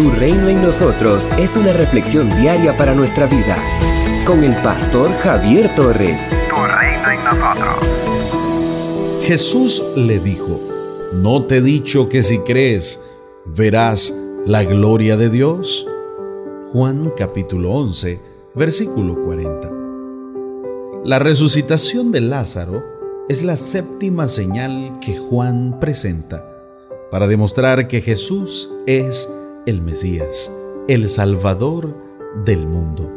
Tu reino en nosotros es una reflexión diaria para nuestra vida. Con el pastor Javier Torres. Tu reino en nosotros. Jesús le dijo, ¿no te he dicho que si crees, verás la gloria de Dios? Juan capítulo 11, versículo 40. La resucitación de Lázaro es la séptima señal que Juan presenta para demostrar que Jesús es el Mesías, el Salvador del mundo.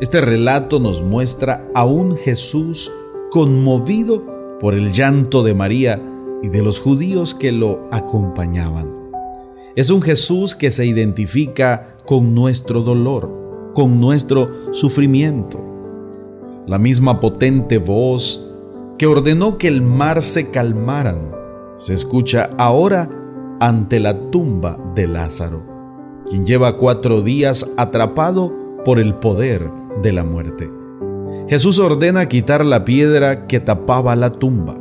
Este relato nos muestra a un Jesús conmovido por el llanto de María y de los judíos que lo acompañaban. Es un Jesús que se identifica con nuestro dolor, con nuestro sufrimiento. La misma potente voz que ordenó que el mar se calmaran se escucha ahora ante la tumba de Lázaro, quien lleva cuatro días atrapado por el poder de la muerte. Jesús ordena quitar la piedra que tapaba la tumba.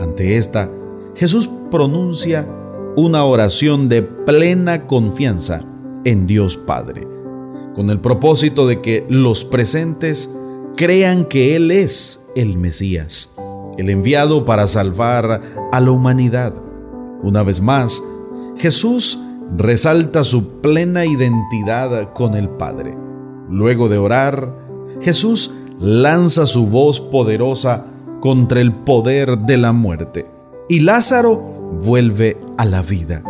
Ante esta, Jesús pronuncia una oración de plena confianza en Dios Padre, con el propósito de que los presentes crean que Él es el Mesías, el enviado para salvar a la humanidad. Una vez más, Jesús resalta su plena identidad con el Padre. Luego de orar, Jesús lanza su voz poderosa contra el poder de la muerte y Lázaro vuelve a la vida.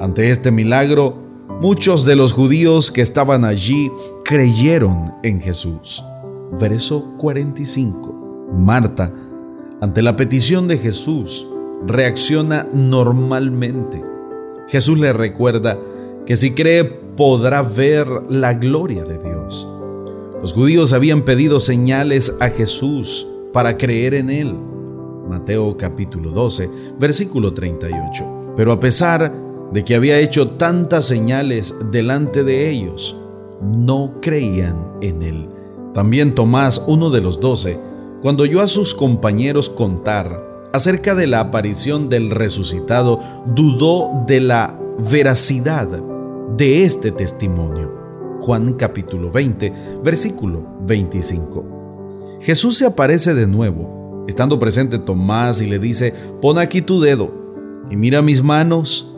Ante este milagro, muchos de los judíos que estaban allí creyeron en Jesús. Verso 45. Marta, ante la petición de Jesús, reacciona normalmente. Jesús le recuerda que si cree podrá ver la gloria de Dios. Los judíos habían pedido señales a Jesús para creer en él. Mateo capítulo 12, versículo 38. Pero a pesar de que había hecho tantas señales delante de ellos, no creían en él. También Tomás, uno de los doce, cuando oyó a sus compañeros contar acerca de la aparición del resucitado, dudó de la veracidad de este testimonio. Juan capítulo 20, versículo 25. Jesús se aparece de nuevo, estando presente Tomás y le dice, pon aquí tu dedo y mira mis manos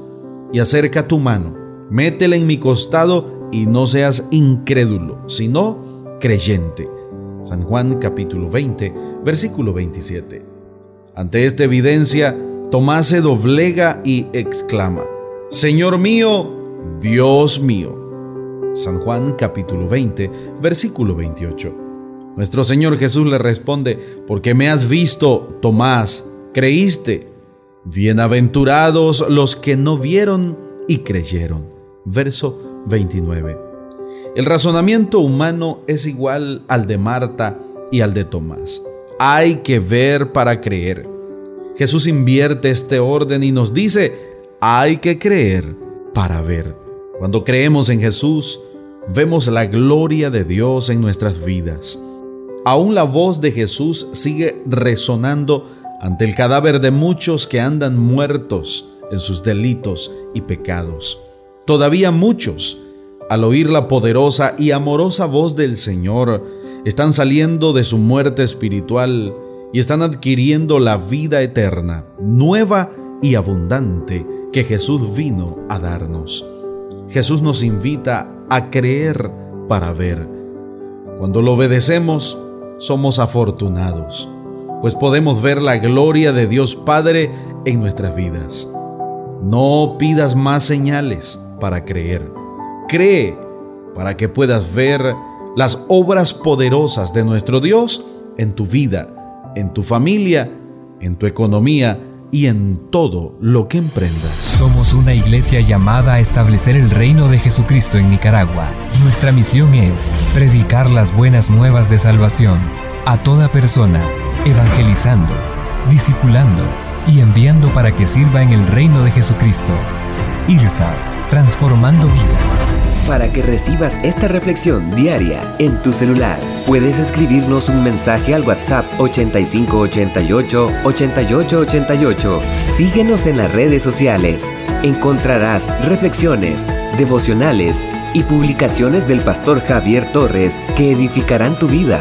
y acerca tu mano, métela en mi costado y no seas incrédulo, sino creyente. San Juan capítulo 20, versículo 27. Ante esta evidencia, Tomás se doblega y exclama, Señor mío, Dios mío. San Juan capítulo 20, versículo 28. Nuestro Señor Jesús le responde, porque me has visto, Tomás, creíste. Bienaventurados los que no vieron y creyeron. Verso 29. El razonamiento humano es igual al de Marta y al de Tomás. Hay que ver para creer. Jesús invierte este orden y nos dice, hay que creer para ver. Cuando creemos en Jesús, vemos la gloria de Dios en nuestras vidas. Aún la voz de Jesús sigue resonando ante el cadáver de muchos que andan muertos en sus delitos y pecados. Todavía muchos, al oír la poderosa y amorosa voz del Señor, están saliendo de su muerte espiritual y están adquiriendo la vida eterna, nueva y abundante que Jesús vino a darnos. Jesús nos invita a creer para ver. Cuando lo obedecemos, somos afortunados, pues podemos ver la gloria de Dios Padre en nuestras vidas. No pidas más señales para creer. Cree para que puedas ver las obras poderosas de nuestro Dios en tu vida, en tu familia, en tu economía y en todo lo que emprendas. Somos una iglesia llamada a establecer el reino de Jesucristo en Nicaragua. Nuestra misión es predicar las buenas nuevas de salvación a toda persona, evangelizando, discipulando y enviando para que sirva en el reino de Jesucristo. IRSA, transformando vidas. Para que recibas esta reflexión diaria en tu celular, puedes escribirnos un mensaje al WhatsApp 8588-8888. Síguenos en las redes sociales. Encontrarás reflexiones, devocionales y publicaciones del pastor Javier Torres que edificarán tu vida.